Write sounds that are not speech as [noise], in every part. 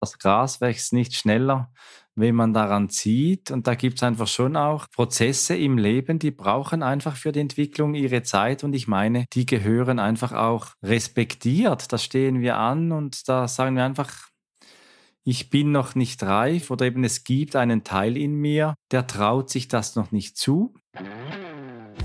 Das Gras wächst nicht schneller, wenn man daran zieht. Und da gibt es einfach schon auch Prozesse im Leben, die brauchen einfach für die Entwicklung ihre Zeit. Und ich meine, die gehören einfach auch respektiert. Da stehen wir an und da sagen wir einfach, ich bin noch nicht reif oder eben es gibt einen Teil in mir, der traut sich das noch nicht zu.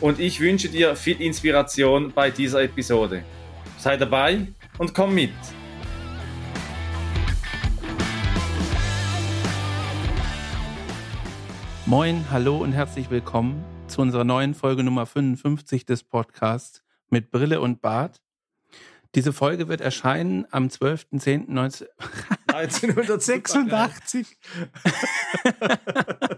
und ich wünsche dir viel Inspiration bei dieser Episode. Sei dabei und komm mit. Moin, hallo und herzlich willkommen zu unserer neuen Folge Nummer 55 des Podcasts mit Brille und Bart. Diese Folge wird erscheinen am 12.10.1986. [laughs] [laughs]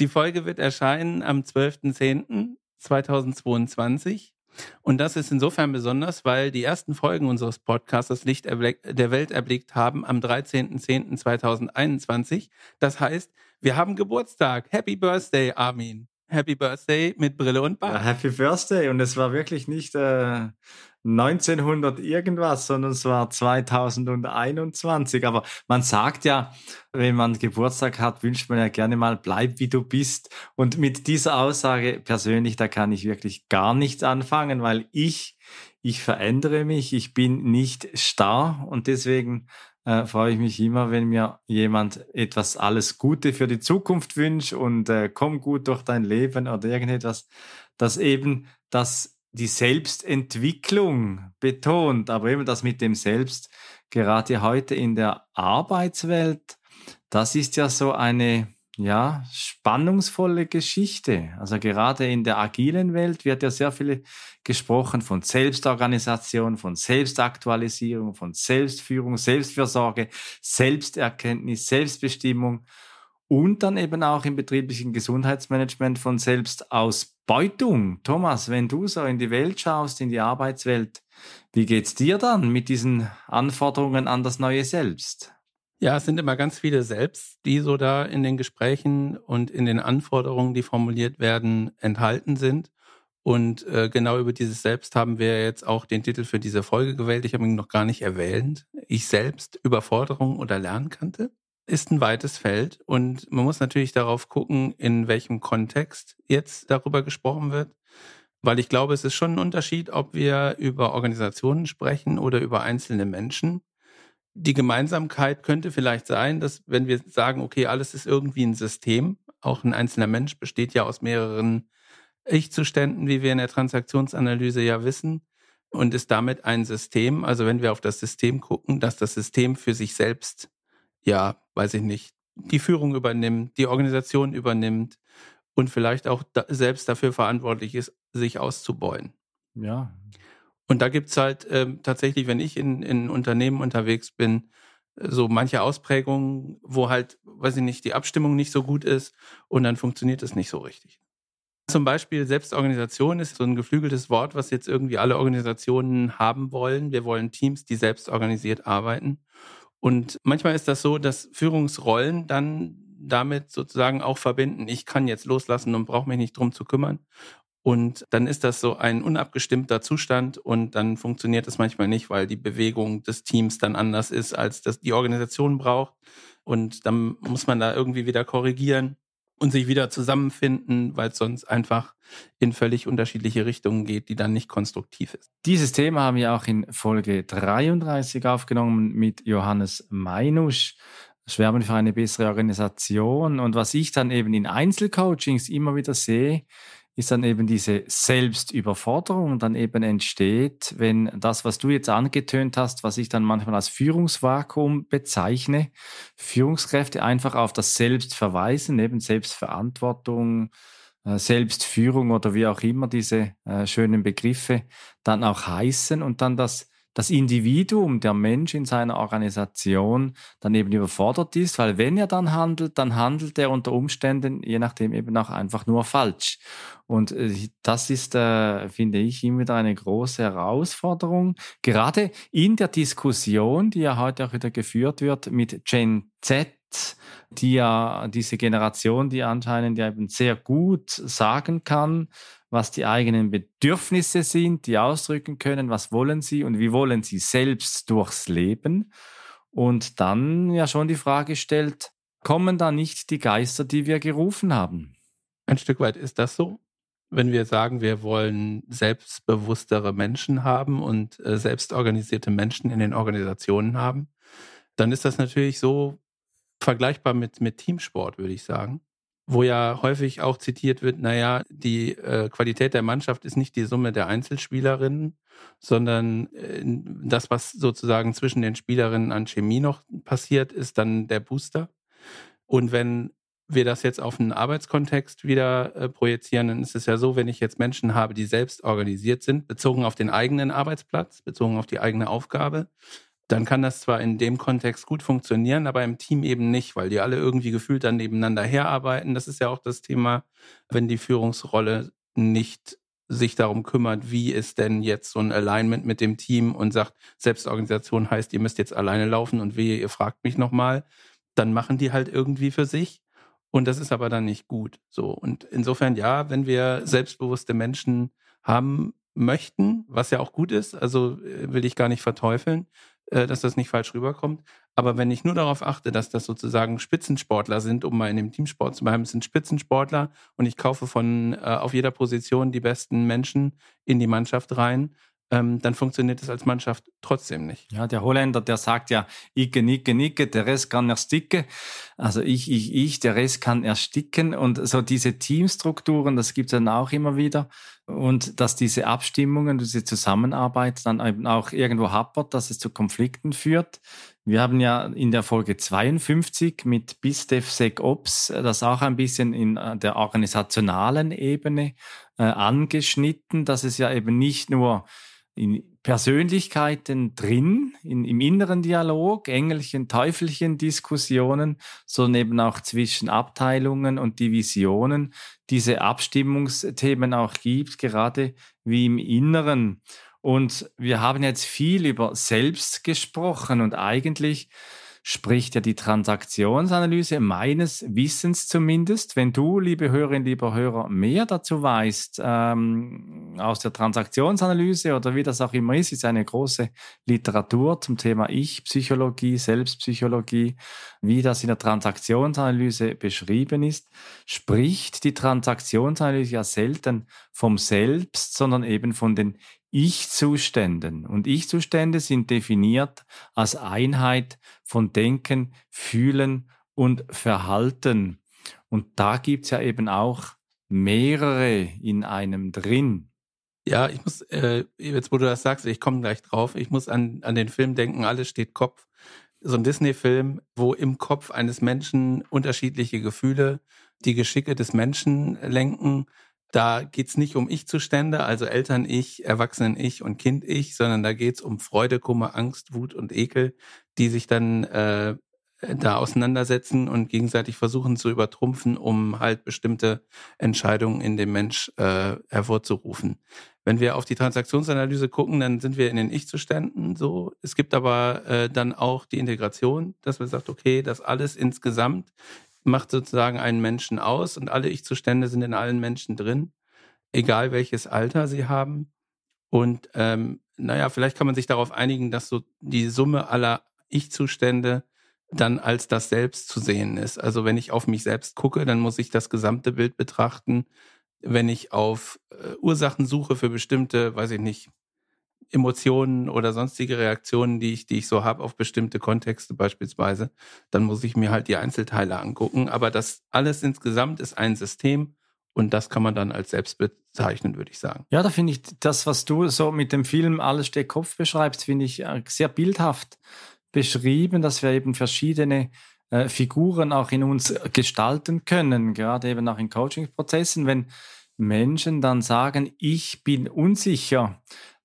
Die Folge wird erscheinen am 12.10.2022. Und das ist insofern besonders, weil die ersten Folgen unseres Podcasts das Licht der Welt erblickt haben am 13.10.2021. Das heißt, wir haben Geburtstag. Happy Birthday, Armin. Happy Birthday mit Brille und Bart. Ja, Happy Birthday. Und es war wirklich nicht äh, 1900 irgendwas, sondern es war 2021. Aber man sagt ja, wenn man Geburtstag hat, wünscht man ja gerne mal, bleib wie du bist. Und mit dieser Aussage persönlich, da kann ich wirklich gar nichts anfangen, weil ich, ich verändere mich, ich bin nicht starr und deswegen äh, freue ich mich immer, wenn mir jemand etwas alles Gute für die Zukunft wünscht und äh, komm gut durch dein Leben oder irgendetwas, das eben das die Selbstentwicklung betont, aber eben das mit dem Selbst, gerade heute in der Arbeitswelt, das ist ja so eine, ja, spannungsvolle Geschichte. Also gerade in der agilen Welt wird ja sehr viel gesprochen von Selbstorganisation, von Selbstaktualisierung, von Selbstführung, Selbstfürsorge, Selbsterkenntnis, Selbstbestimmung und dann eben auch im betrieblichen Gesundheitsmanagement von Selbstausbeutung. Thomas, wenn du so in die Welt schaust, in die Arbeitswelt, wie geht's dir dann mit diesen Anforderungen an das neue Selbst? Ja, es sind immer ganz viele Selbst, die so da in den Gesprächen und in den Anforderungen, die formuliert werden, enthalten sind. Und äh, genau über dieses Selbst haben wir jetzt auch den Titel für diese Folge gewählt. Ich habe ihn noch gar nicht erwähnt. Ich selbst Überforderung oder Lernkante ist ein weites Feld und man muss natürlich darauf gucken, in welchem Kontext jetzt darüber gesprochen wird. Weil ich glaube, es ist schon ein Unterschied, ob wir über Organisationen sprechen oder über einzelne Menschen. Die Gemeinsamkeit könnte vielleicht sein, dass wenn wir sagen, okay, alles ist irgendwie ein System, auch ein einzelner Mensch besteht ja aus mehreren Ich-Zuständen, wie wir in der Transaktionsanalyse ja wissen, und ist damit ein System. Also wenn wir auf das System gucken, dass das System für sich selbst ja, weiß ich nicht, die Führung übernimmt, die Organisation übernimmt und vielleicht auch da selbst dafür verantwortlich ist, sich auszubeuen. Ja. Und da gibt's halt ähm, tatsächlich, wenn ich in, in Unternehmen unterwegs bin, so manche Ausprägungen, wo halt, weiß ich nicht, die Abstimmung nicht so gut ist und dann funktioniert es nicht so richtig. Zum Beispiel Selbstorganisation ist so ein geflügeltes Wort, was jetzt irgendwie alle Organisationen haben wollen. Wir wollen Teams, die selbst organisiert arbeiten. Und manchmal ist das so, dass Führungsrollen dann damit sozusagen auch verbinden, ich kann jetzt loslassen und brauche mich nicht drum zu kümmern. Und dann ist das so ein unabgestimmter Zustand und dann funktioniert es manchmal nicht, weil die Bewegung des Teams dann anders ist, als das die Organisation braucht. Und dann muss man da irgendwie wieder korrigieren und sich wieder zusammenfinden, weil es sonst einfach in völlig unterschiedliche Richtungen geht, die dann nicht konstruktiv ist. Dieses Thema haben wir auch in Folge 33 aufgenommen mit Johannes Meinusch. Schwärmen für eine bessere Organisation. Und was ich dann eben in Einzelcoachings immer wieder sehe, ist dann eben diese Selbstüberforderung dann eben entsteht, wenn das, was du jetzt angetönt hast, was ich dann manchmal als Führungsvakuum bezeichne, Führungskräfte einfach auf das Selbst verweisen, eben Selbstverantwortung, äh, Selbstführung oder wie auch immer diese äh, schönen Begriffe dann auch heißen und dann das das Individuum, der Mensch in seiner Organisation dann eben überfordert ist, weil wenn er dann handelt, dann handelt er unter Umständen, je nachdem eben auch einfach nur falsch. Und äh, das ist, äh, finde ich, immer wieder eine große Herausforderung, gerade in der Diskussion, die ja heute auch wieder geführt wird mit Gen Z, die ja diese Generation, die anscheinend ja eben sehr gut sagen kann, was die eigenen Bedürfnisse sind, die ausdrücken können, was wollen sie und wie wollen sie selbst durchs Leben. Und dann ja schon die Frage stellt, kommen da nicht die Geister, die wir gerufen haben? Ein Stück weit ist das so. Wenn wir sagen, wir wollen selbstbewusstere Menschen haben und äh, selbstorganisierte Menschen in den Organisationen haben, dann ist das natürlich so vergleichbar mit, mit Teamsport, würde ich sagen wo ja häufig auch zitiert wird, naja, die äh, Qualität der Mannschaft ist nicht die Summe der Einzelspielerinnen, sondern äh, das, was sozusagen zwischen den Spielerinnen an Chemie noch passiert, ist dann der Booster. Und wenn wir das jetzt auf einen Arbeitskontext wieder äh, projizieren, dann ist es ja so, wenn ich jetzt Menschen habe, die selbst organisiert sind, bezogen auf den eigenen Arbeitsplatz, bezogen auf die eigene Aufgabe, dann kann das zwar in dem Kontext gut funktionieren, aber im Team eben nicht, weil die alle irgendwie gefühlt dann nebeneinander herarbeiten. Das ist ja auch das Thema, wenn die Führungsrolle nicht sich darum kümmert, wie ist denn jetzt so ein Alignment mit dem Team und sagt, Selbstorganisation heißt, ihr müsst jetzt alleine laufen und wehe, ihr fragt mich nochmal, dann machen die halt irgendwie für sich. Und das ist aber dann nicht gut. So. Und insofern, ja, wenn wir selbstbewusste Menschen haben möchten, was ja auch gut ist, also äh, will ich gar nicht verteufeln, dass das nicht falsch rüberkommt. Aber wenn ich nur darauf achte, dass das sozusagen Spitzensportler sind, um mal in dem Teamsport zu bleiben, es sind Spitzensportler und ich kaufe von äh, auf jeder Position die besten Menschen in die Mannschaft rein, ähm, dann funktioniert es als Mannschaft trotzdem nicht. Ja, der Holländer, der sagt ja, Icke, Nicke, Nicke, der Rest kann ersticken. Also ich, ich, ich, der Rest kann ersticken. Und so diese Teamstrukturen, das gibt es dann auch immer wieder. Und dass diese Abstimmungen, diese Zusammenarbeit dann eben auch irgendwo happert, dass es zu Konflikten führt. Wir haben ja in der Folge 52 mit BISDEF-SecOps das auch ein bisschen in äh, der organisationalen Ebene äh, angeschnitten, dass es ja eben nicht nur in Persönlichkeiten drin, in, im inneren Dialog, Engelchen, Teufelchen Diskussionen, sondern eben auch zwischen Abteilungen und Divisionen diese Abstimmungsthemen auch gibt, gerade wie im Inneren. Und wir haben jetzt viel über Selbst gesprochen und eigentlich spricht ja die Transaktionsanalyse meines Wissens zumindest. Wenn du, liebe Hörerinnen, lieber Hörer, mehr dazu weißt ähm, aus der Transaktionsanalyse oder wie das auch immer ist, ist eine große Literatur zum Thema Ich-Psychologie, Selbstpsychologie, wie das in der Transaktionsanalyse beschrieben ist, spricht die Transaktionsanalyse ja selten vom Selbst, sondern eben von den ich-Zuständen. Und Ich-Zustände sind definiert als Einheit von Denken, Fühlen und Verhalten. Und da gibt's ja eben auch mehrere in einem drin. Ja, ich muss, äh, jetzt wo du das sagst, ich komme gleich drauf, ich muss an, an den Film denken, alles steht Kopf. So ein Disney-Film, wo im Kopf eines Menschen unterschiedliche Gefühle die Geschicke des Menschen lenken da geht's nicht um Ich-Zustände, also Eltern-Ich, Erwachsenen-Ich und Kind-Ich, sondern da geht's um Freude, Kummer, Angst, Wut und Ekel, die sich dann äh, da auseinandersetzen und gegenseitig versuchen zu übertrumpfen, um halt bestimmte Entscheidungen in dem Mensch äh, hervorzurufen. Wenn wir auf die Transaktionsanalyse gucken, dann sind wir in den Ich-Zuständen so. Es gibt aber äh, dann auch die Integration, dass man sagt, okay, das alles insgesamt macht sozusagen einen Menschen aus und alle Ich-Zustände sind in allen Menschen drin, egal welches Alter sie haben. Und ähm, naja, vielleicht kann man sich darauf einigen, dass so die Summe aller Ich-Zustände dann als das Selbst zu sehen ist. Also wenn ich auf mich selbst gucke, dann muss ich das gesamte Bild betrachten. Wenn ich auf äh, Ursachen suche für bestimmte, weiß ich nicht, Emotionen oder sonstige Reaktionen, die ich, die ich so habe auf bestimmte Kontexte beispielsweise, dann muss ich mir halt die Einzelteile angucken. Aber das alles insgesamt ist ein System und das kann man dann als selbst bezeichnen, würde ich sagen. Ja, da finde ich das, was du so mit dem Film Alles steht Kopf beschreibst, finde ich äh, sehr bildhaft beschrieben, dass wir eben verschiedene äh, Figuren auch in uns gestalten können, gerade eben auch in Coaching-Prozessen, wenn Menschen dann sagen, ich bin unsicher,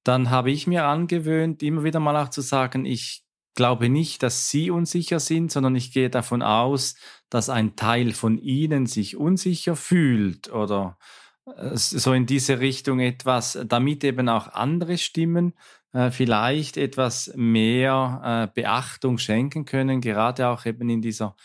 dann habe ich mir angewöhnt, immer wieder mal auch zu sagen, ich glaube nicht, dass Sie unsicher sind, sondern ich gehe davon aus, dass ein Teil von Ihnen sich unsicher fühlt oder äh, so in diese Richtung etwas, damit eben auch andere Stimmen äh, vielleicht etwas mehr äh, Beachtung schenken können, gerade auch eben in dieser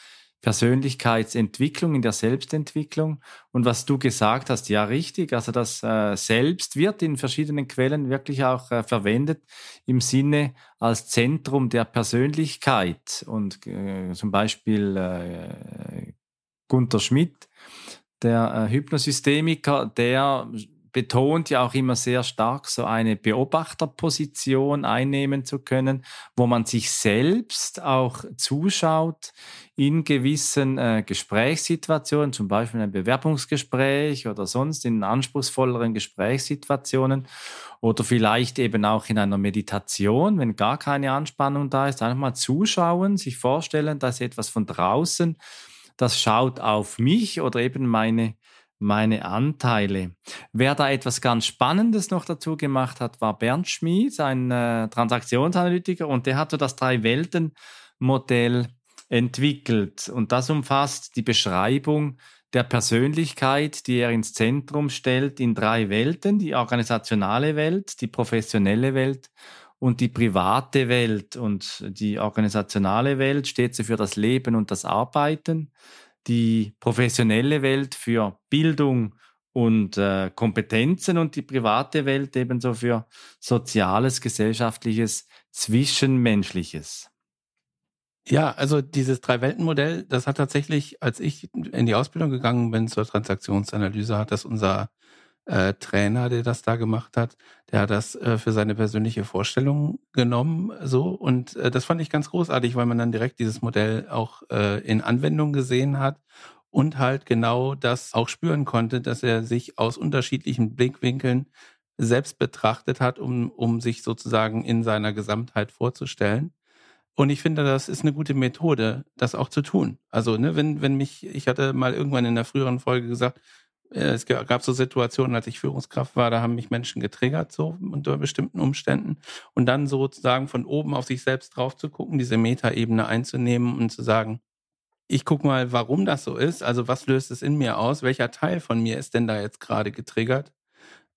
Persönlichkeitsentwicklung, in der Selbstentwicklung. Und was du gesagt hast, ja richtig, also das äh, Selbst wird in verschiedenen Quellen wirklich auch äh, verwendet im Sinne als Zentrum der Persönlichkeit. Und äh, zum Beispiel äh, Gunther Schmidt, der äh, Hypnosystemiker, der betont ja auch immer sehr stark, so eine Beobachterposition einnehmen zu können, wo man sich selbst auch zuschaut in gewissen äh, Gesprächssituationen, zum Beispiel ein Bewerbungsgespräch oder sonst in anspruchsvolleren Gesprächssituationen oder vielleicht eben auch in einer Meditation, wenn gar keine Anspannung da ist, einfach mal zuschauen, sich vorstellen, dass etwas von draußen, das schaut auf mich oder eben meine meine Anteile. Wer da etwas ganz Spannendes noch dazu gemacht hat, war Bernd Schmid, ein äh, Transaktionsanalytiker, und der hat so das Drei-Welten-Modell entwickelt. Und das umfasst die Beschreibung der Persönlichkeit, die er ins Zentrum stellt, in drei Welten, die organisationale Welt, die professionelle Welt und die private Welt. Und die organisationale Welt steht so für das Leben und das Arbeiten die professionelle Welt für Bildung und äh, Kompetenzen und die private Welt ebenso für soziales, gesellschaftliches, zwischenmenschliches. Ja, also dieses Drei-Welten-Modell, das hat tatsächlich, als ich in die Ausbildung gegangen bin zur Transaktionsanalyse, hat das unser äh, Trainer, der das da gemacht hat, der hat das äh, für seine persönliche Vorstellung genommen, so und äh, das fand ich ganz großartig, weil man dann direkt dieses Modell auch äh, in Anwendung gesehen hat und halt genau das auch spüren konnte, dass er sich aus unterschiedlichen Blickwinkeln selbst betrachtet hat, um, um sich sozusagen in seiner Gesamtheit vorzustellen. Und ich finde, das ist eine gute Methode, das auch zu tun. Also, ne, wenn, wenn mich, ich hatte mal irgendwann in der früheren Folge gesagt, es gab so Situationen, als ich Führungskraft war, da haben mich Menschen getriggert, so unter bestimmten Umständen. Und dann sozusagen von oben auf sich selbst drauf zu gucken, diese Metaebene einzunehmen und zu sagen, ich gucke mal, warum das so ist. Also was löst es in mir aus? Welcher Teil von mir ist denn da jetzt gerade getriggert?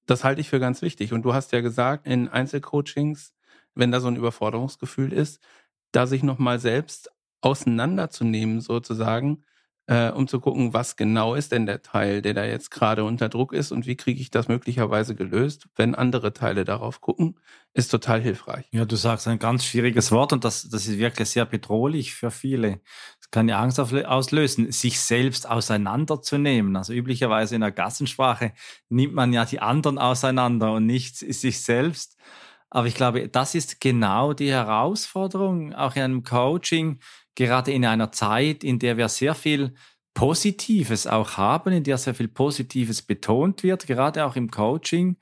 Das halte ich für ganz wichtig. Und du hast ja gesagt, in Einzelcoachings, wenn da so ein Überforderungsgefühl ist, da sich nochmal selbst auseinanderzunehmen sozusagen äh, um zu gucken, was genau ist denn der Teil, der da jetzt gerade unter Druck ist und wie kriege ich das möglicherweise gelöst, wenn andere Teile darauf gucken, ist total hilfreich. Ja, du sagst ein ganz schwieriges Wort und das, das ist wirklich sehr bedrohlich für viele. Das kann ja Angst auslösen, sich selbst auseinanderzunehmen. Also üblicherweise in der Gassensprache nimmt man ja die anderen auseinander und nicht sich selbst. Aber ich glaube, das ist genau die Herausforderung, auch in einem Coaching, gerade in einer Zeit, in der wir sehr viel Positives auch haben, in der sehr viel Positives betont wird, gerade auch im Coaching,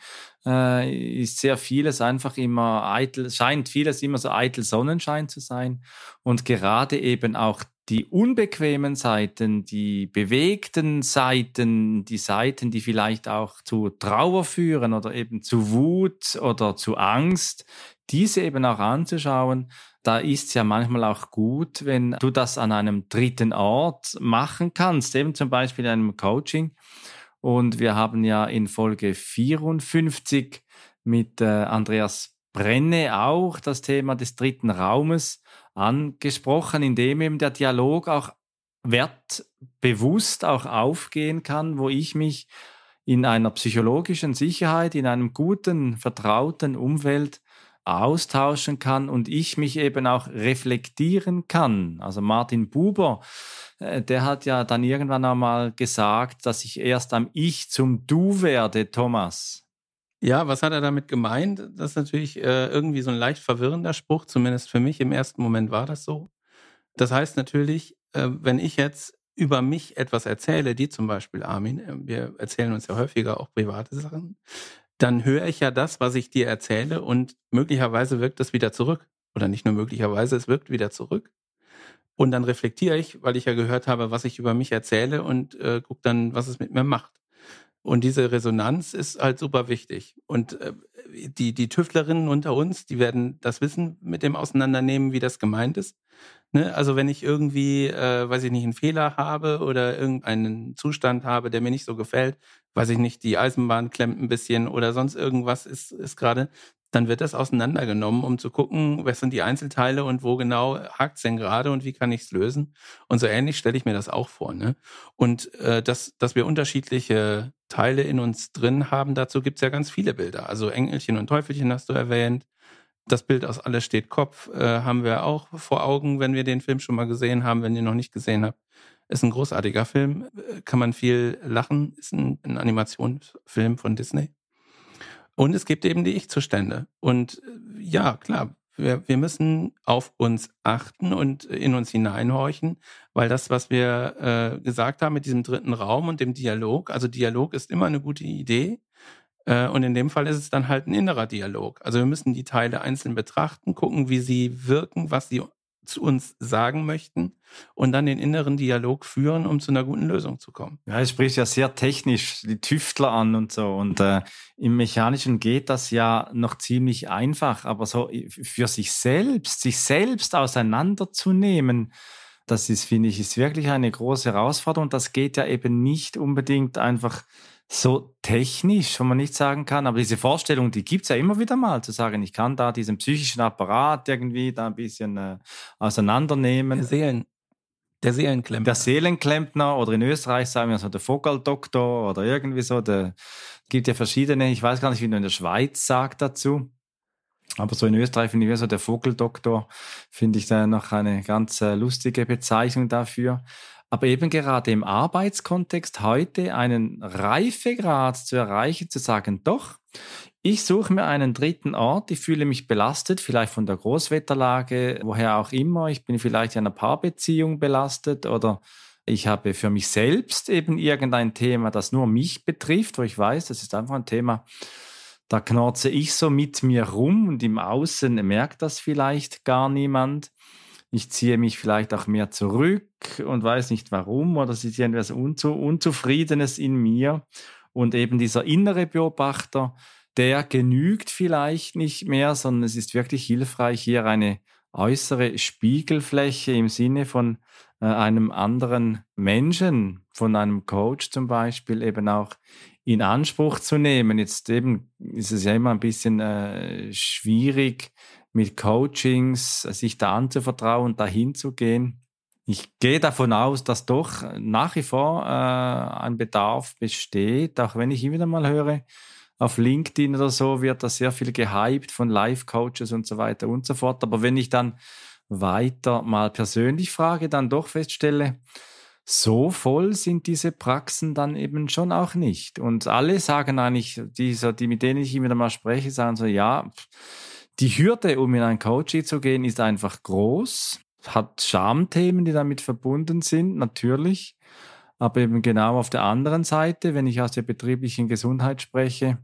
äh, ist sehr vieles einfach immer eitel, scheint vieles immer so eitel Sonnenschein zu sein. Und gerade eben auch die unbequemen Seiten, die bewegten Seiten, die Seiten, die vielleicht auch zu Trauer führen oder eben zu Wut oder zu Angst, diese eben auch anzuschauen da ist es ja manchmal auch gut, wenn du das an einem dritten Ort machen kannst, eben zum Beispiel in einem Coaching. Und wir haben ja in Folge 54 mit äh, Andreas Brenne auch das Thema des dritten Raumes angesprochen, in dem eben der Dialog auch wertbewusst auch aufgehen kann, wo ich mich in einer psychologischen Sicherheit, in einem guten, vertrauten Umfeld austauschen kann und ich mich eben auch reflektieren kann. Also Martin Buber, äh, der hat ja dann irgendwann einmal gesagt, dass ich erst am Ich zum Du werde, Thomas. Ja, was hat er damit gemeint? Das ist natürlich äh, irgendwie so ein leicht verwirrender Spruch, zumindest für mich. Im ersten Moment war das so. Das heißt natürlich, äh, wenn ich jetzt über mich etwas erzähle, die zum Beispiel Armin, wir erzählen uns ja häufiger auch private Sachen, dann höre ich ja das, was ich dir erzähle und möglicherweise wirkt das wieder zurück. Oder nicht nur möglicherweise, es wirkt wieder zurück. Und dann reflektiere ich, weil ich ja gehört habe, was ich über mich erzähle und äh, gucke dann, was es mit mir macht. Und diese Resonanz ist halt super wichtig. Und äh, die, die Tüftlerinnen unter uns, die werden das Wissen mit dem auseinandernehmen, wie das gemeint ist. Ne? Also wenn ich irgendwie, äh, weiß ich nicht, einen Fehler habe oder irgendeinen Zustand habe, der mir nicht so gefällt, weiß ich nicht, die Eisenbahn klemmt ein bisschen oder sonst irgendwas ist, ist gerade, dann wird das auseinandergenommen, um zu gucken, was sind die Einzelteile und wo genau hakt es denn gerade und wie kann ich es lösen. Und so ähnlich stelle ich mir das auch vor. Ne? Und äh, dass, dass wir unterschiedliche Teile in uns drin haben, dazu gibt es ja ganz viele Bilder. Also Engelchen und Teufelchen hast du erwähnt. Das Bild aus Alles steht Kopf äh, haben wir auch vor Augen, wenn wir den Film schon mal gesehen haben, wenn ihr noch nicht gesehen habt. Ist ein großartiger Film, kann man viel lachen, ist ein, ein Animationsfilm von Disney. Und es gibt eben die Ich-Zustände. Und äh, ja, klar, wir, wir müssen auf uns achten und in uns hineinhorchen, weil das, was wir äh, gesagt haben mit diesem dritten Raum und dem Dialog, also Dialog ist immer eine gute Idee. Äh, und in dem Fall ist es dann halt ein innerer Dialog. Also wir müssen die Teile einzeln betrachten, gucken, wie sie wirken, was sie zu uns sagen möchten und dann den inneren Dialog führen, um zu einer guten Lösung zu kommen. Ja, es spricht ja sehr technisch die Tüftler an und so. Und äh, im Mechanischen geht das ja noch ziemlich einfach, aber so für sich selbst, sich selbst auseinanderzunehmen, das ist, finde ich, ist wirklich eine große Herausforderung. Das geht ja eben nicht unbedingt einfach so technisch, wo man nicht sagen kann, aber diese Vorstellung, die gibt es ja immer wieder mal, zu sagen, ich kann da diesen psychischen Apparat irgendwie da ein bisschen äh, auseinandernehmen. Der, Seelen, der Seelenklempner. Der Seelenklempner oder in Österreich sagen wir so der Vogaldoktor oder irgendwie so. Es gibt ja verschiedene, ich weiß gar nicht, wie man in der Schweiz sagt dazu. Aber so in Österreich finde ich so der Vogeldoktor, finde ich da noch eine ganz äh, lustige Bezeichnung dafür. Aber eben gerade im Arbeitskontext heute einen Reifegrad zu erreichen, zu sagen, doch, ich suche mir einen dritten Ort, ich fühle mich belastet, vielleicht von der Großwetterlage, woher auch immer, ich bin vielleicht in einer Paarbeziehung belastet oder ich habe für mich selbst eben irgendein Thema, das nur mich betrifft, wo ich weiß, das ist einfach ein Thema, da knorze ich so mit mir rum und im Außen merkt das vielleicht gar niemand ich ziehe mich vielleicht auch mehr zurück und weiß nicht warum oder es ist irgendwas Unzu Unzufriedenes in mir. Und eben dieser innere Beobachter, der genügt vielleicht nicht mehr, sondern es ist wirklich hilfreich, hier eine äußere Spiegelfläche im Sinne von äh, einem anderen Menschen, von einem Coach zum Beispiel, eben auch in Anspruch zu nehmen. Jetzt eben ist es ja immer ein bisschen äh, schwierig, mit Coachings sich da anzuvertrauen, dahin zu gehen. Ich gehe davon aus, dass doch nach wie vor äh, ein Bedarf besteht, auch wenn ich immer wieder mal höre, auf LinkedIn oder so wird da sehr viel gehypt von Live-Coaches und so weiter und so fort. Aber wenn ich dann weiter mal persönlich frage, dann doch feststelle, so voll sind diese Praxen dann eben schon auch nicht. Und alle sagen eigentlich, dieser, die, mit denen ich immer wieder mal spreche, sagen so, ja, pff, die Hürde, um in ein Coaching zu gehen, ist einfach groß, hat Schamthemen, die damit verbunden sind, natürlich. Aber eben genau auf der anderen Seite, wenn ich aus der betrieblichen Gesundheit spreche,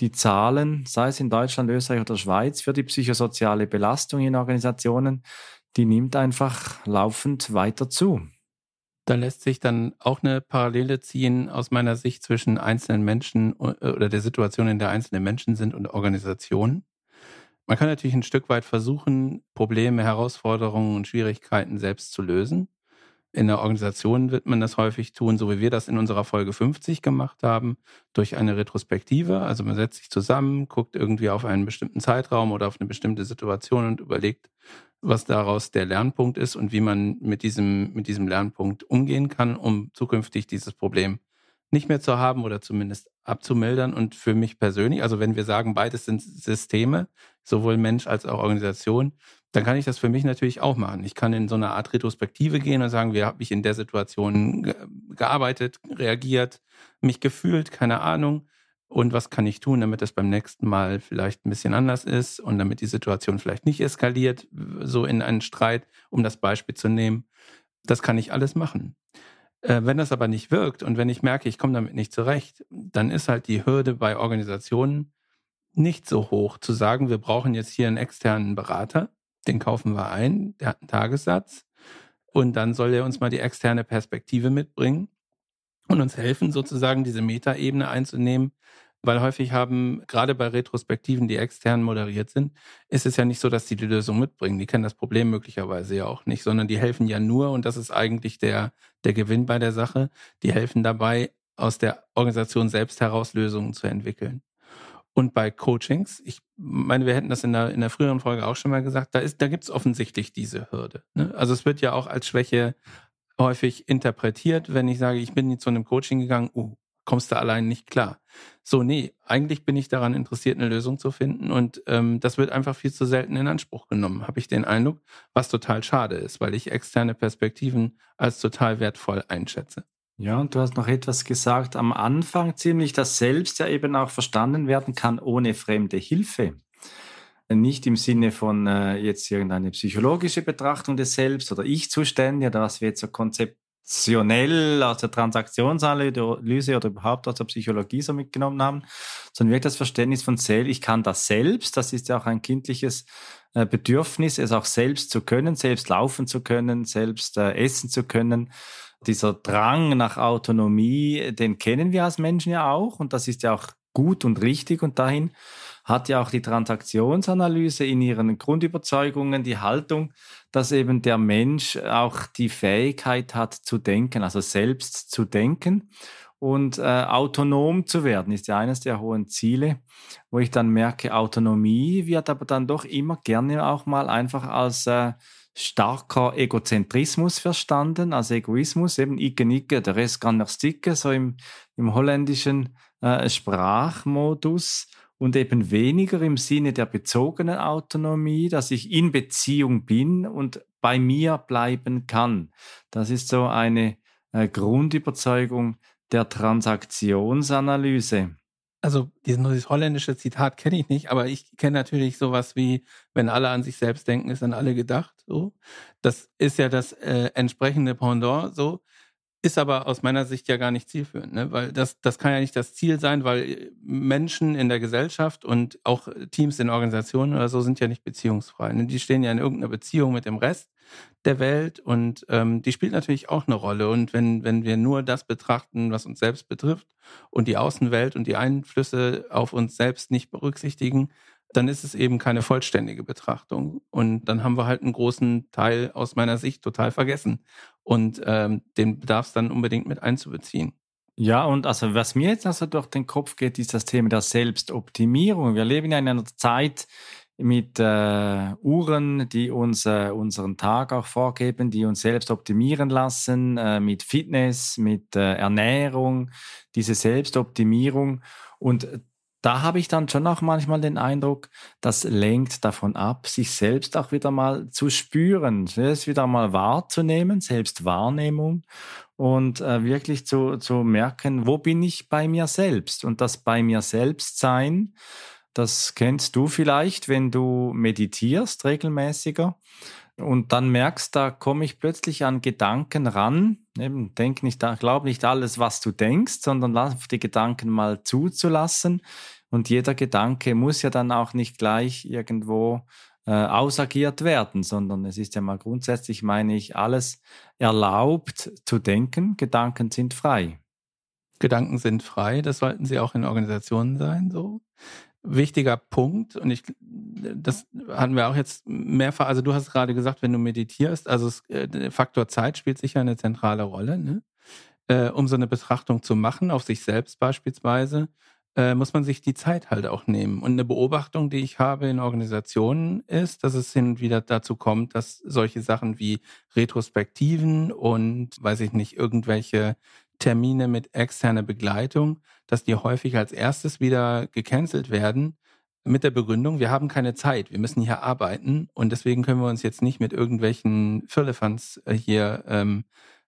die Zahlen, sei es in Deutschland, Österreich oder Schweiz, für die psychosoziale Belastung in Organisationen, die nimmt einfach laufend weiter zu. Da lässt sich dann auch eine Parallele ziehen aus meiner Sicht zwischen einzelnen Menschen äh, oder der Situation, in der einzelne Menschen sind und Organisationen. Man kann natürlich ein Stück weit versuchen, Probleme, Herausforderungen und Schwierigkeiten selbst zu lösen. In der Organisation wird man das häufig tun, so wie wir das in unserer Folge 50 gemacht haben, durch eine Retrospektive. Also man setzt sich zusammen, guckt irgendwie auf einen bestimmten Zeitraum oder auf eine bestimmte Situation und überlegt, was daraus der Lernpunkt ist und wie man mit diesem, mit diesem Lernpunkt umgehen kann, um zukünftig dieses Problem nicht mehr zu haben oder zumindest abzumildern. Und für mich persönlich, also wenn wir sagen, beides sind Systeme, sowohl Mensch als auch Organisation, dann kann ich das für mich natürlich auch machen. Ich kann in so eine Art Retrospektive gehen und sagen, wie habe ich in der Situation ge gearbeitet, reagiert, mich gefühlt, keine Ahnung. Und was kann ich tun, damit das beim nächsten Mal vielleicht ein bisschen anders ist und damit die Situation vielleicht nicht eskaliert, so in einen Streit, um das Beispiel zu nehmen. Das kann ich alles machen. Äh, wenn das aber nicht wirkt und wenn ich merke, ich komme damit nicht zurecht, dann ist halt die Hürde bei Organisationen nicht so hoch zu sagen, wir brauchen jetzt hier einen externen Berater, den kaufen wir ein, der hat einen Tagessatz und dann soll er uns mal die externe Perspektive mitbringen und uns helfen, sozusagen diese Metaebene einzunehmen. Weil häufig haben, gerade bei Retrospektiven, die extern moderiert sind, ist es ja nicht so, dass die die Lösung mitbringen. Die kennen das Problem möglicherweise ja auch nicht, sondern die helfen ja nur, und das ist eigentlich der, der Gewinn bei der Sache, die helfen dabei, aus der Organisation selbst heraus Lösungen zu entwickeln. Und bei Coachings, ich meine, wir hätten das in der, in der früheren Folge auch schon mal gesagt, da, da gibt es offensichtlich diese Hürde. Ne? Also es wird ja auch als Schwäche häufig interpretiert, wenn ich sage, ich bin zu einem Coaching gegangen, uh, kommst du allein nicht klar. So, nee, eigentlich bin ich daran interessiert, eine Lösung zu finden und ähm, das wird einfach viel zu selten in Anspruch genommen, habe ich den Eindruck, was total schade ist, weil ich externe Perspektiven als total wertvoll einschätze. Ja, und du hast noch etwas gesagt am Anfang ziemlich, dass selbst ja eben auch verstanden werden kann ohne fremde Hilfe. Nicht im Sinne von äh, jetzt irgendeine psychologische Betrachtung des Selbst oder Ich-Zustände oder was wir jetzt so konzeptionell aus der Transaktionsanalyse oder überhaupt aus der Psychologie so mitgenommen haben, sondern wirklich das Verständnis von Selbst. Ich kann das selbst, das ist ja auch ein kindliches äh, Bedürfnis, es auch selbst zu können, selbst laufen zu können, selbst äh, essen zu können dieser Drang nach Autonomie, den kennen wir als Menschen ja auch und das ist ja auch gut und richtig und dahin hat ja auch die Transaktionsanalyse in ihren Grundüberzeugungen die Haltung, dass eben der Mensch auch die Fähigkeit hat zu denken, also selbst zu denken und äh, autonom zu werden, ist ja eines der hohen Ziele, wo ich dann merke, Autonomie wird aber dann doch immer gerne auch mal einfach als äh, starker Egozentrismus verstanden, als Egoismus, eben Icke Nicke, der Rest kann noch sticken, so im, im holländischen äh, Sprachmodus. Und eben weniger im Sinne der bezogenen Autonomie, dass ich in Beziehung bin und bei mir bleiben kann. Das ist so eine äh, Grundüberzeugung der Transaktionsanalyse also dieses holländische Zitat kenne ich nicht, aber ich kenne natürlich sowas wie, wenn alle an sich selbst denken, ist an alle gedacht. So, das ist ja das äh, entsprechende Pendant. So, ist aber aus meiner Sicht ja gar nicht zielführend, ne? weil das, das kann ja nicht das Ziel sein, weil Menschen in der Gesellschaft und auch Teams in Organisationen oder so sind ja nicht beziehungsfrei. Ne? Die stehen ja in irgendeiner Beziehung mit dem Rest der Welt und ähm, die spielt natürlich auch eine Rolle. Und wenn, wenn wir nur das betrachten, was uns selbst betrifft und die Außenwelt und die Einflüsse auf uns selbst nicht berücksichtigen, dann ist es eben keine vollständige Betrachtung. Und dann haben wir halt einen großen Teil aus meiner Sicht total vergessen. Und ähm, den bedarf es dann unbedingt mit einzubeziehen. Ja, und also was mir jetzt also durch den Kopf geht, ist das Thema der Selbstoptimierung. Wir leben ja in einer Zeit mit äh, Uhren, die uns äh, unseren Tag auch vorgeben, die uns selbst optimieren lassen, äh, mit Fitness, mit äh, Ernährung, diese Selbstoptimierung. Und da habe ich dann schon auch manchmal den Eindruck, das lenkt davon ab, sich selbst auch wieder mal zu spüren, es wieder mal wahrzunehmen, Selbstwahrnehmung und äh, wirklich zu, zu merken, wo bin ich bei mir selbst? Und das bei mir selbst sein, das kennst du vielleicht, wenn du meditierst regelmäßiger und dann merkst, da komme ich plötzlich an Gedanken ran. Eben, denk nicht, glaub nicht alles, was du denkst, sondern lass die Gedanken mal zuzulassen. Und jeder Gedanke muss ja dann auch nicht gleich irgendwo äh, ausagiert werden, sondern es ist ja mal grundsätzlich, meine ich, alles erlaubt zu denken. Gedanken sind frei. Gedanken sind frei, das sollten sie auch in Organisationen sein, so wichtiger Punkt und ich, das hatten wir auch jetzt mehrfach, also du hast gerade gesagt, wenn du meditierst, also es, äh, der Faktor Zeit spielt sicher eine zentrale Rolle, ne? Äh, um so eine Betrachtung zu machen, auf sich selbst beispielsweise, äh, muss man sich die Zeit halt auch nehmen. Und eine Beobachtung, die ich habe in Organisationen ist, dass es hin und wieder dazu kommt, dass solche Sachen wie Retrospektiven und, weiß ich nicht, irgendwelche Termine mit externer Begleitung, dass die häufig als erstes wieder gecancelt werden mit der Begründung, wir haben keine Zeit, wir müssen hier arbeiten und deswegen können wir uns jetzt nicht mit irgendwelchen Firlefanz äh, hier ähm,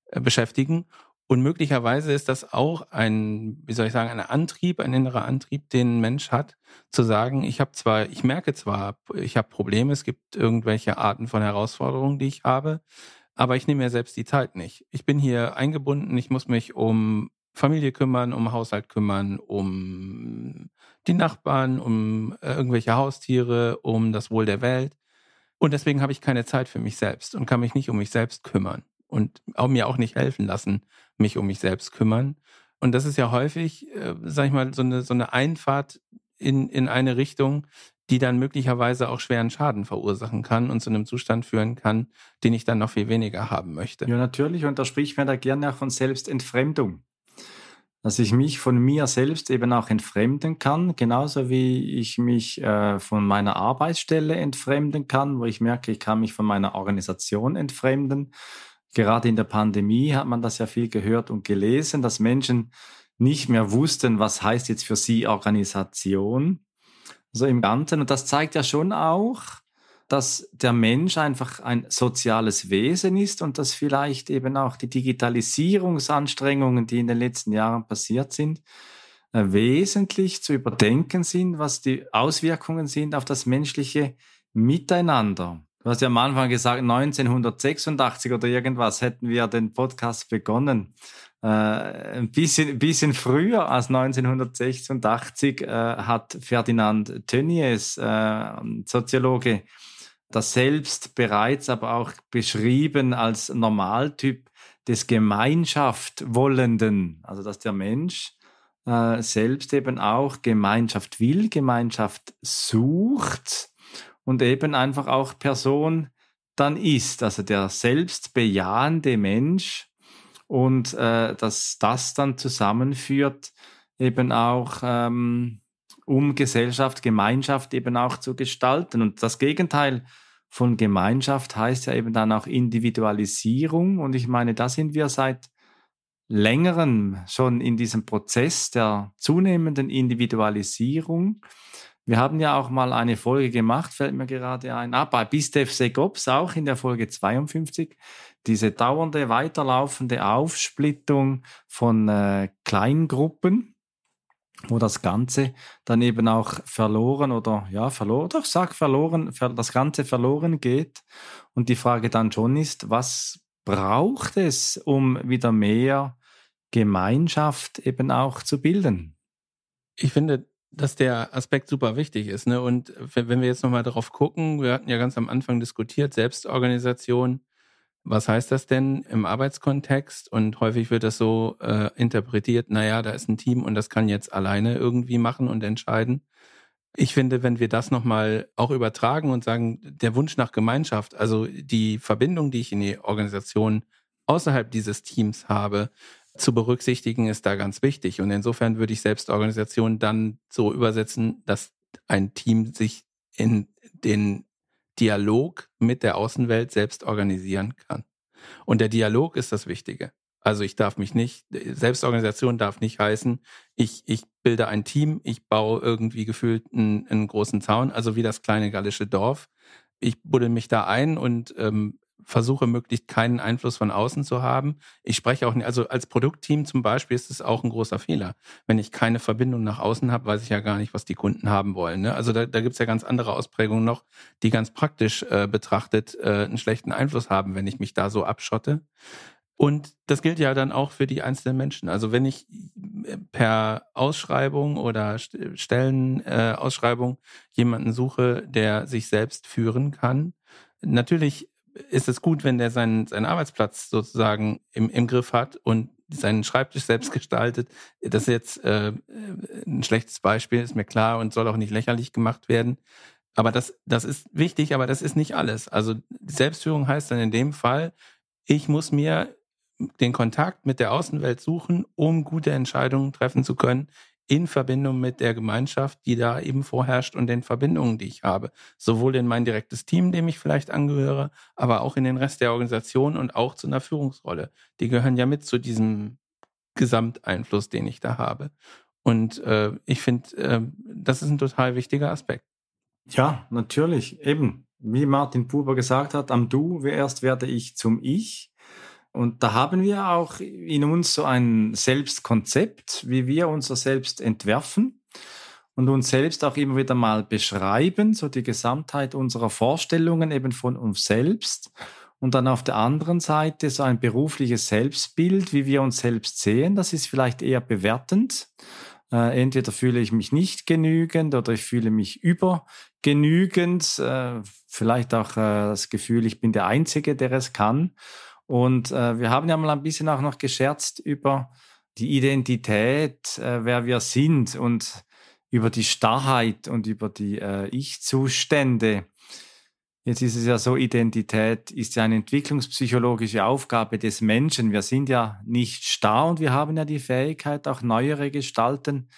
äh, beschäftigen. Und möglicherweise ist das auch ein, wie soll ich sagen, ein Antrieb, ein innerer Antrieb, den ein Mensch hat, zu sagen, ich habe zwar, ich merke zwar, ich habe Probleme, es gibt irgendwelche Arten von Herausforderungen, die ich habe, aber ich nehme mir selbst die Zeit nicht. Ich bin hier eingebunden, ich muss mich um Familie kümmern, um Haushalt kümmern, um die Nachbarn, um äh, irgendwelche Haustiere, um das Wohl der Welt. Und deswegen habe ich keine Zeit für mich selbst und kann mich nicht um mich selbst kümmern. und auch mir auch nicht helfen lassen, mich um mich selbst kümmern. Und das ist ja häufig, äh, sag ich mal, so eine, so eine Einfahrt in, in eine Richtung, die dann möglicherweise auch schweren Schaden verursachen kann und zu einem Zustand führen kann, den ich dann noch viel weniger haben möchte. Ja, natürlich. Und da spricht man da gerne auch von Selbstentfremdung. Dass ich mich von mir selbst eben auch entfremden kann, genauso wie ich mich äh, von meiner Arbeitsstelle entfremden kann, wo ich merke, ich kann mich von meiner Organisation entfremden. Gerade in der Pandemie hat man das ja viel gehört und gelesen, dass Menschen nicht mehr wussten, was heißt jetzt für sie Organisation so im Ganzen. Und das zeigt ja schon auch, dass der Mensch einfach ein soziales Wesen ist und dass vielleicht eben auch die Digitalisierungsanstrengungen, die in den letzten Jahren passiert sind, äh, wesentlich zu überdenken sind, was die Auswirkungen sind auf das menschliche Miteinander. Du hast ja am Anfang gesagt, 1986 oder irgendwas hätten wir den Podcast begonnen. Äh, ein bisschen, bisschen früher als 1986 äh, hat Ferdinand Tönnies, äh, Soziologe, das selbst bereits aber auch beschrieben als Normaltyp des Gemeinschaftwollenden, also dass der Mensch äh, selbst eben auch Gemeinschaft will, Gemeinschaft sucht und eben einfach auch Person dann ist, also der selbstbejahende Mensch und äh, dass das dann zusammenführt, eben auch ähm, um Gesellschaft, Gemeinschaft eben auch zu gestalten. Und das Gegenteil von Gemeinschaft heißt ja eben dann auch Individualisierung. Und ich meine, da sind wir seit längerem schon in diesem Prozess der zunehmenden Individualisierung. Wir haben ja auch mal eine Folge gemacht, fällt mir gerade ein, ah, bei Bistef Segops auch in der Folge 52, diese dauernde, weiterlaufende Aufsplittung von äh, Kleingruppen, wo das Ganze dann eben auch verloren oder ja, verloren, doch sag verloren, das Ganze verloren geht. Und die Frage dann schon ist, was braucht es, um wieder mehr Gemeinschaft eben auch zu bilden? Ich finde, dass der Aspekt super wichtig ist. Ne? Und wenn wir jetzt nochmal darauf gucken, wir hatten ja ganz am Anfang diskutiert, Selbstorganisation was heißt das denn im Arbeitskontext? Und häufig wird das so äh, interpretiert, naja, da ist ein Team und das kann jetzt alleine irgendwie machen und entscheiden. Ich finde, wenn wir das nochmal auch übertragen und sagen, der Wunsch nach Gemeinschaft, also die Verbindung, die ich in die Organisation außerhalb dieses Teams habe, zu berücksichtigen, ist da ganz wichtig. Und insofern würde ich Selbstorganisation dann so übersetzen, dass ein Team sich in den Dialog mit der Außenwelt selbst organisieren kann. Und der Dialog ist das Wichtige. Also ich darf mich nicht, Selbstorganisation darf nicht heißen, ich, ich bilde ein Team, ich baue irgendwie gefühlt einen, einen großen Zaun, also wie das kleine gallische Dorf. Ich buddel mich da ein und ähm, versuche möglichst keinen Einfluss von außen zu haben. Ich spreche auch nicht, also als Produktteam zum Beispiel ist es auch ein großer Fehler. Wenn ich keine Verbindung nach außen habe, weiß ich ja gar nicht, was die Kunden haben wollen. Ne? Also da, da gibt es ja ganz andere Ausprägungen noch, die ganz praktisch äh, betrachtet äh, einen schlechten Einfluss haben, wenn ich mich da so abschotte. Und das gilt ja dann auch für die einzelnen Menschen. Also wenn ich äh, per Ausschreibung oder Stellenausschreibung äh, jemanden suche, der sich selbst führen kann, natürlich ist es gut, wenn der seinen, seinen Arbeitsplatz sozusagen im, im Griff hat und seinen Schreibtisch selbst [laughs] gestaltet. Das ist jetzt äh, ein schlechtes Beispiel, ist mir klar und soll auch nicht lächerlich gemacht werden. Aber das, das ist wichtig, aber das ist nicht alles. Also Selbstführung heißt dann in dem Fall, ich muss mir den Kontakt mit der Außenwelt suchen, um gute Entscheidungen treffen zu können in Verbindung mit der Gemeinschaft, die da eben vorherrscht und den Verbindungen, die ich habe. Sowohl in mein direktes Team, dem ich vielleicht angehöre, aber auch in den Rest der Organisation und auch zu einer Führungsrolle. Die gehören ja mit zu diesem Gesamteinfluss, den ich da habe. Und äh, ich finde, äh, das ist ein total wichtiger Aspekt. Ja, natürlich. Eben, wie Martin Buber gesagt hat, am Du erst werde ich zum Ich. Und da haben wir auch in uns so ein Selbstkonzept, wie wir unser Selbst entwerfen und uns selbst auch immer wieder mal beschreiben, so die Gesamtheit unserer Vorstellungen eben von uns selbst. Und dann auf der anderen Seite so ein berufliches Selbstbild, wie wir uns selbst sehen. Das ist vielleicht eher bewertend. Äh, entweder fühle ich mich nicht genügend oder ich fühle mich übergenügend. Äh, vielleicht auch äh, das Gefühl, ich bin der Einzige, der es kann. Und äh, wir haben ja mal ein bisschen auch noch gescherzt über die Identität, äh, wer wir sind und über die Starrheit und über die äh, Ich-Zustände. Jetzt ist es ja so, Identität ist ja eine entwicklungspsychologische Aufgabe des Menschen. Wir sind ja nicht starr und wir haben ja die Fähigkeit, auch neuere Gestalten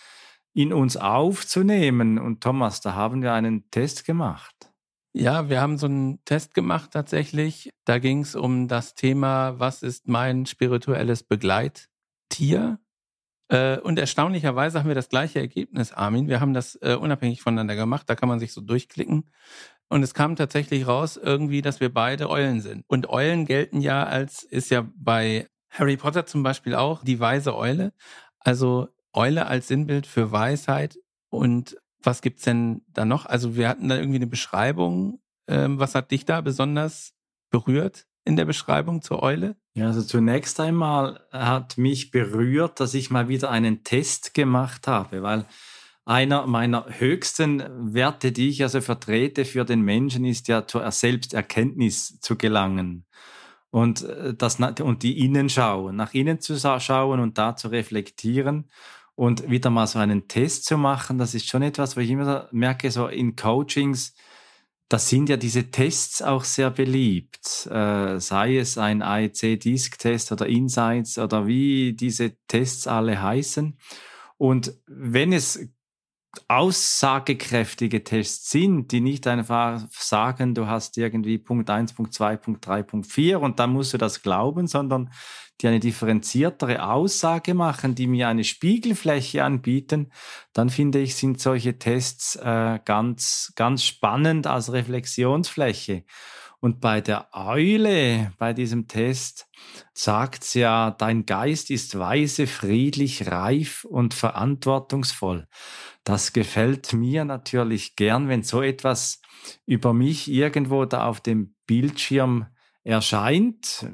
in uns aufzunehmen. Und Thomas, da haben wir einen Test gemacht. Ja, wir haben so einen Test gemacht tatsächlich. Da ging es um das Thema, was ist mein spirituelles Begleittier? Äh, und erstaunlicherweise haben wir das gleiche Ergebnis, Armin. Wir haben das äh, unabhängig voneinander gemacht. Da kann man sich so durchklicken. Und es kam tatsächlich raus irgendwie, dass wir beide Eulen sind. Und Eulen gelten ja als, ist ja bei Harry Potter zum Beispiel auch, die weise Eule. Also Eule als Sinnbild für Weisheit. Und was gibt's denn da noch? Also wir hatten da irgendwie eine Beschreibung. Ähm, was hat dich da besonders berührt in der Beschreibung zur Eule? Ja, also zunächst einmal hat mich berührt, dass ich mal wieder einen Test gemacht habe, weil einer meiner höchsten Werte, die ich also vertrete für den Menschen, ist ja zur Selbsterkenntnis zu gelangen. Und, äh, das, und die Innenschau, nach innen zu schauen und da zu reflektieren und wieder mal so einen Test zu machen, das ist schon etwas, wo ich immer merke, so in Coachings, da sind ja diese Tests auch sehr beliebt, äh, sei es ein AEC-Disk-Test oder Insights oder wie diese Tests alle heißen. Und wenn es aussagekräftige Tests sind, die nicht einfach sagen, du hast irgendwie Punkt 1, Punkt 2, Punkt 3, Punkt 4 und dann musst du das glauben, sondern die eine differenziertere Aussage machen, die mir eine Spiegelfläche anbieten, dann finde ich, sind solche Tests äh, ganz, ganz spannend als Reflexionsfläche. Und bei der Eule, bei diesem Test, sagt's ja, dein Geist ist weise, friedlich, reif und verantwortungsvoll. Das gefällt mir natürlich gern, wenn so etwas über mich irgendwo da auf dem Bildschirm erscheint.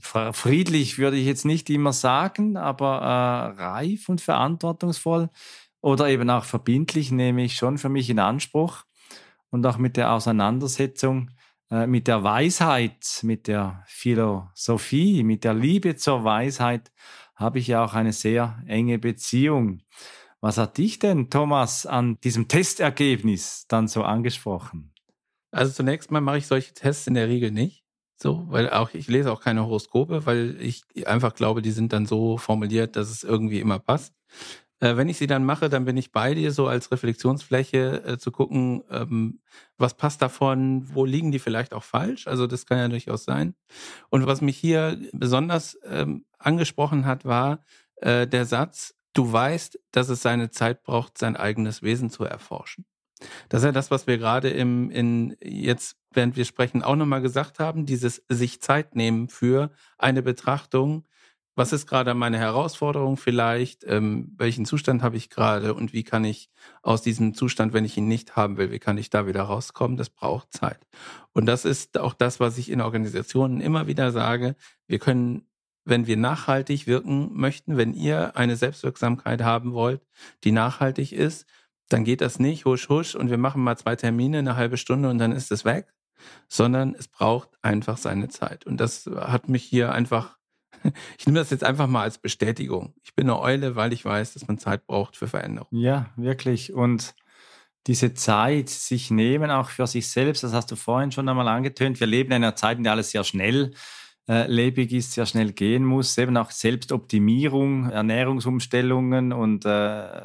Friedlich würde ich jetzt nicht immer sagen, aber äh, reif und verantwortungsvoll oder eben auch verbindlich nehme ich schon für mich in Anspruch. Und auch mit der Auseinandersetzung mit der Weisheit, mit der Philosophie, mit der Liebe zur Weisheit habe ich ja auch eine sehr enge Beziehung. Was hat dich denn, Thomas, an diesem Testergebnis dann so angesprochen? Also zunächst mal mache ich solche Tests in der Regel nicht. So, weil auch ich lese auch keine Horoskope, weil ich einfach glaube, die sind dann so formuliert, dass es irgendwie immer passt. Äh, wenn ich sie dann mache, dann bin ich bei dir, so als Reflexionsfläche äh, zu gucken, ähm, was passt davon, wo liegen die vielleicht auch falsch. Also das kann ja durchaus sein. Und was mich hier besonders ähm, angesprochen hat, war äh, der Satz, du weißt, dass es seine Zeit braucht, sein eigenes Wesen zu erforschen. Das ist ja das, was wir gerade im, in, jetzt, während wir sprechen, auch nochmal gesagt haben, dieses sich Zeit nehmen für eine Betrachtung. Was ist gerade meine Herausforderung vielleicht? Ähm, welchen Zustand habe ich gerade? Und wie kann ich aus diesem Zustand, wenn ich ihn nicht haben will, wie kann ich da wieder rauskommen? Das braucht Zeit. Und das ist auch das, was ich in Organisationen immer wieder sage. Wir können wenn wir nachhaltig wirken möchten, wenn ihr eine Selbstwirksamkeit haben wollt, die nachhaltig ist, dann geht das nicht husch husch und wir machen mal zwei Termine, eine halbe Stunde und dann ist es weg, sondern es braucht einfach seine Zeit. Und das hat mich hier einfach, ich nehme das jetzt einfach mal als Bestätigung. Ich bin eine Eule, weil ich weiß, dass man Zeit braucht für Veränderung. Ja, wirklich. Und diese Zeit sich nehmen, auch für sich selbst, das hast du vorhin schon einmal angetönt. Wir leben in einer Zeit, in der alles sehr schnell äh, lebig ist, sehr schnell gehen muss. Eben auch Selbstoptimierung, Ernährungsumstellungen und äh,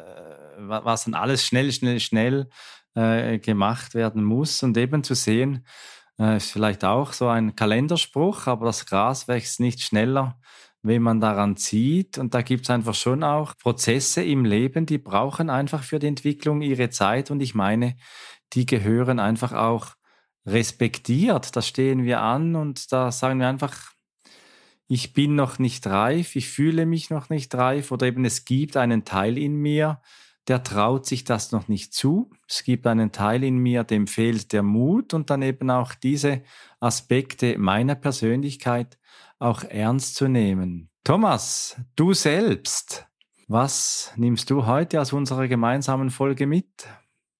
was dann alles schnell, schnell, schnell äh, gemacht werden muss. Und eben zu sehen, äh, ist vielleicht auch so ein Kalenderspruch, aber das Gras wächst nicht schneller, wenn man daran zieht. Und da gibt es einfach schon auch Prozesse im Leben, die brauchen einfach für die Entwicklung ihre Zeit. Und ich meine, die gehören einfach auch respektiert. Da stehen wir an und da sagen wir einfach, ich bin noch nicht reif, ich fühle mich noch nicht reif oder eben es gibt einen Teil in mir, der traut sich das noch nicht zu. Es gibt einen Teil in mir, dem fehlt der Mut und dann eben auch diese Aspekte meiner Persönlichkeit auch ernst zu nehmen. Thomas, du selbst, was nimmst du heute aus unserer gemeinsamen Folge mit?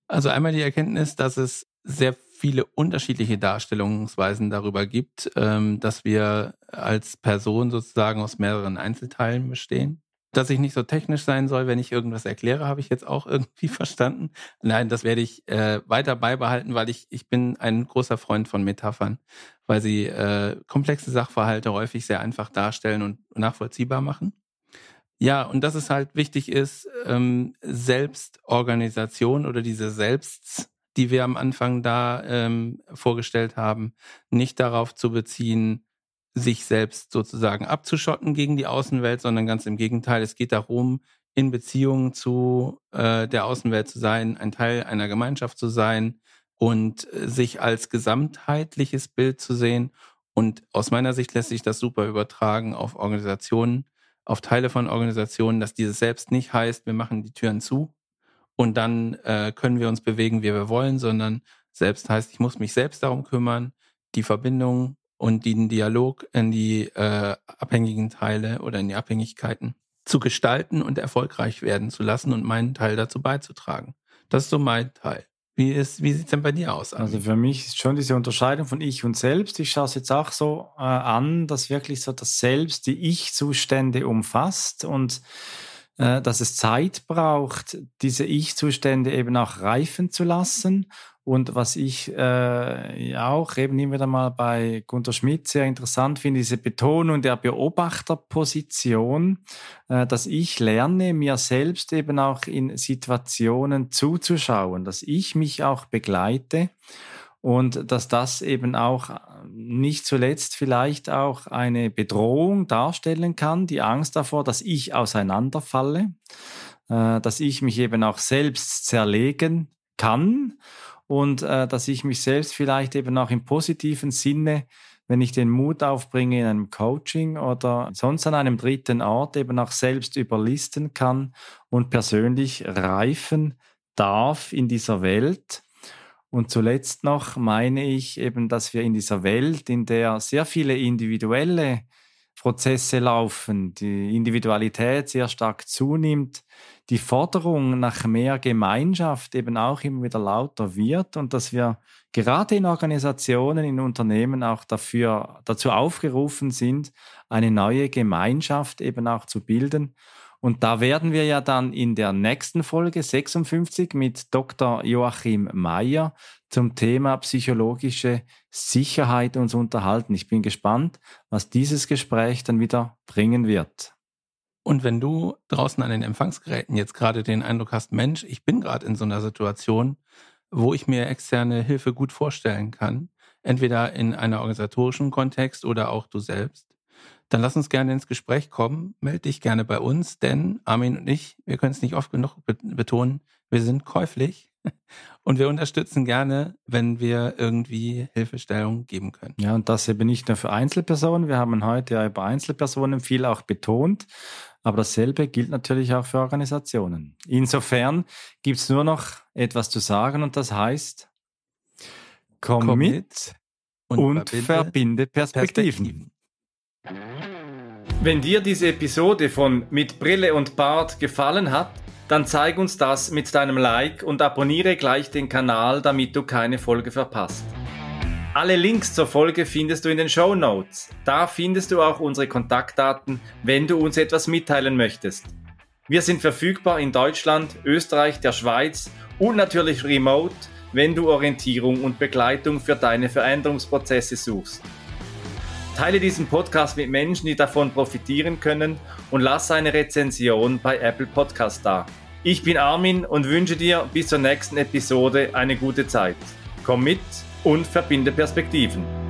Also einmal die Erkenntnis, dass es sehr viele unterschiedliche Darstellungsweisen darüber gibt, ähm, dass wir als Person sozusagen aus mehreren Einzelteilen bestehen. Dass ich nicht so technisch sein soll, wenn ich irgendwas erkläre, habe ich jetzt auch irgendwie [laughs] verstanden. Nein, das werde ich äh, weiter beibehalten, weil ich, ich bin ein großer Freund von Metaphern, weil sie äh, komplexe Sachverhalte häufig sehr einfach darstellen und nachvollziehbar machen. Ja, und dass es halt wichtig ist, ähm, Selbstorganisation oder diese Selbsts, die wir am Anfang da ähm, vorgestellt haben, nicht darauf zu beziehen, sich selbst sozusagen abzuschotten gegen die Außenwelt, sondern ganz im Gegenteil. Es geht darum, in Beziehung zu äh, der Außenwelt zu sein, ein Teil einer Gemeinschaft zu sein und äh, sich als gesamtheitliches Bild zu sehen. Und aus meiner Sicht lässt sich das super übertragen auf Organisationen, auf Teile von Organisationen, dass dieses selbst nicht heißt, wir machen die Türen zu und dann äh, können wir uns bewegen, wie wir wollen, sondern selbst heißt, ich muss mich selbst darum kümmern, die Verbindung und den Dialog in die äh, abhängigen Teile oder in die Abhängigkeiten zu gestalten und erfolgreich werden zu lassen und meinen Teil dazu beizutragen. Das ist so mein Teil. Wie, wie sieht es denn bei dir aus? Also für mich ist schon diese Unterscheidung von Ich und Selbst. Ich schaue es jetzt auch so äh, an, dass wirklich so das Selbst die Ich-Zustände umfasst und äh, dass es Zeit braucht, diese Ich-Zustände eben auch reifen zu lassen und was ich äh, auch eben immer wieder mal bei Gunter Schmidt sehr interessant finde, diese Betonung der Beobachterposition, äh, dass ich lerne, mir selbst eben auch in Situationen zuzuschauen, dass ich mich auch begleite und dass das eben auch nicht zuletzt vielleicht auch eine Bedrohung darstellen kann, die Angst davor, dass ich auseinanderfalle, äh, dass ich mich eben auch selbst zerlegen kann und äh, dass ich mich selbst vielleicht eben auch im positiven Sinne, wenn ich den Mut aufbringe in einem Coaching oder sonst an einem dritten Ort, eben auch selbst überlisten kann und persönlich reifen darf in dieser Welt. Und zuletzt noch meine ich eben, dass wir in dieser Welt, in der sehr viele individuelle Prozesse laufen, die Individualität sehr stark zunimmt, die Forderung nach mehr Gemeinschaft eben auch immer wieder lauter wird und dass wir gerade in Organisationen, in Unternehmen auch dafür, dazu aufgerufen sind, eine neue Gemeinschaft eben auch zu bilden. Und da werden wir ja dann in der nächsten Folge 56 mit Dr. Joachim Mayer zum Thema psychologische Sicherheit uns unterhalten. Ich bin gespannt, was dieses Gespräch dann wieder bringen wird. Und wenn du draußen an den Empfangsgeräten jetzt gerade den Eindruck hast, Mensch, ich bin gerade in so einer Situation, wo ich mir externe Hilfe gut vorstellen kann, entweder in einer organisatorischen Kontext oder auch du selbst, dann lass uns gerne ins Gespräch kommen. Melde dich gerne bei uns, denn Armin und ich, wir können es nicht oft genug betonen, wir sind käuflich [laughs] und wir unterstützen gerne, wenn wir irgendwie Hilfestellung geben können. Ja, und das eben nicht nur für Einzelpersonen. Wir haben heute ja über Einzelpersonen viel auch betont. Aber dasselbe gilt natürlich auch für Organisationen. Insofern gibt es nur noch etwas zu sagen und das heißt, komm, komm mit und, und verbinde, verbinde Perspektiven. Perspektiven. Wenn dir diese Episode von Mit Brille und Bart gefallen hat, dann zeig uns das mit deinem Like und abonniere gleich den Kanal, damit du keine Folge verpasst. Alle Links zur Folge findest du in den Show Notes. Da findest du auch unsere Kontaktdaten, wenn du uns etwas mitteilen möchtest. Wir sind verfügbar in Deutschland, Österreich, der Schweiz und natürlich remote, wenn du Orientierung und Begleitung für deine Veränderungsprozesse suchst. Teile diesen Podcast mit Menschen, die davon profitieren können und lass eine Rezension bei Apple Podcast da. Ich bin Armin und wünsche dir bis zur nächsten Episode eine gute Zeit. Komm mit und verbinde Perspektiven.